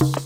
you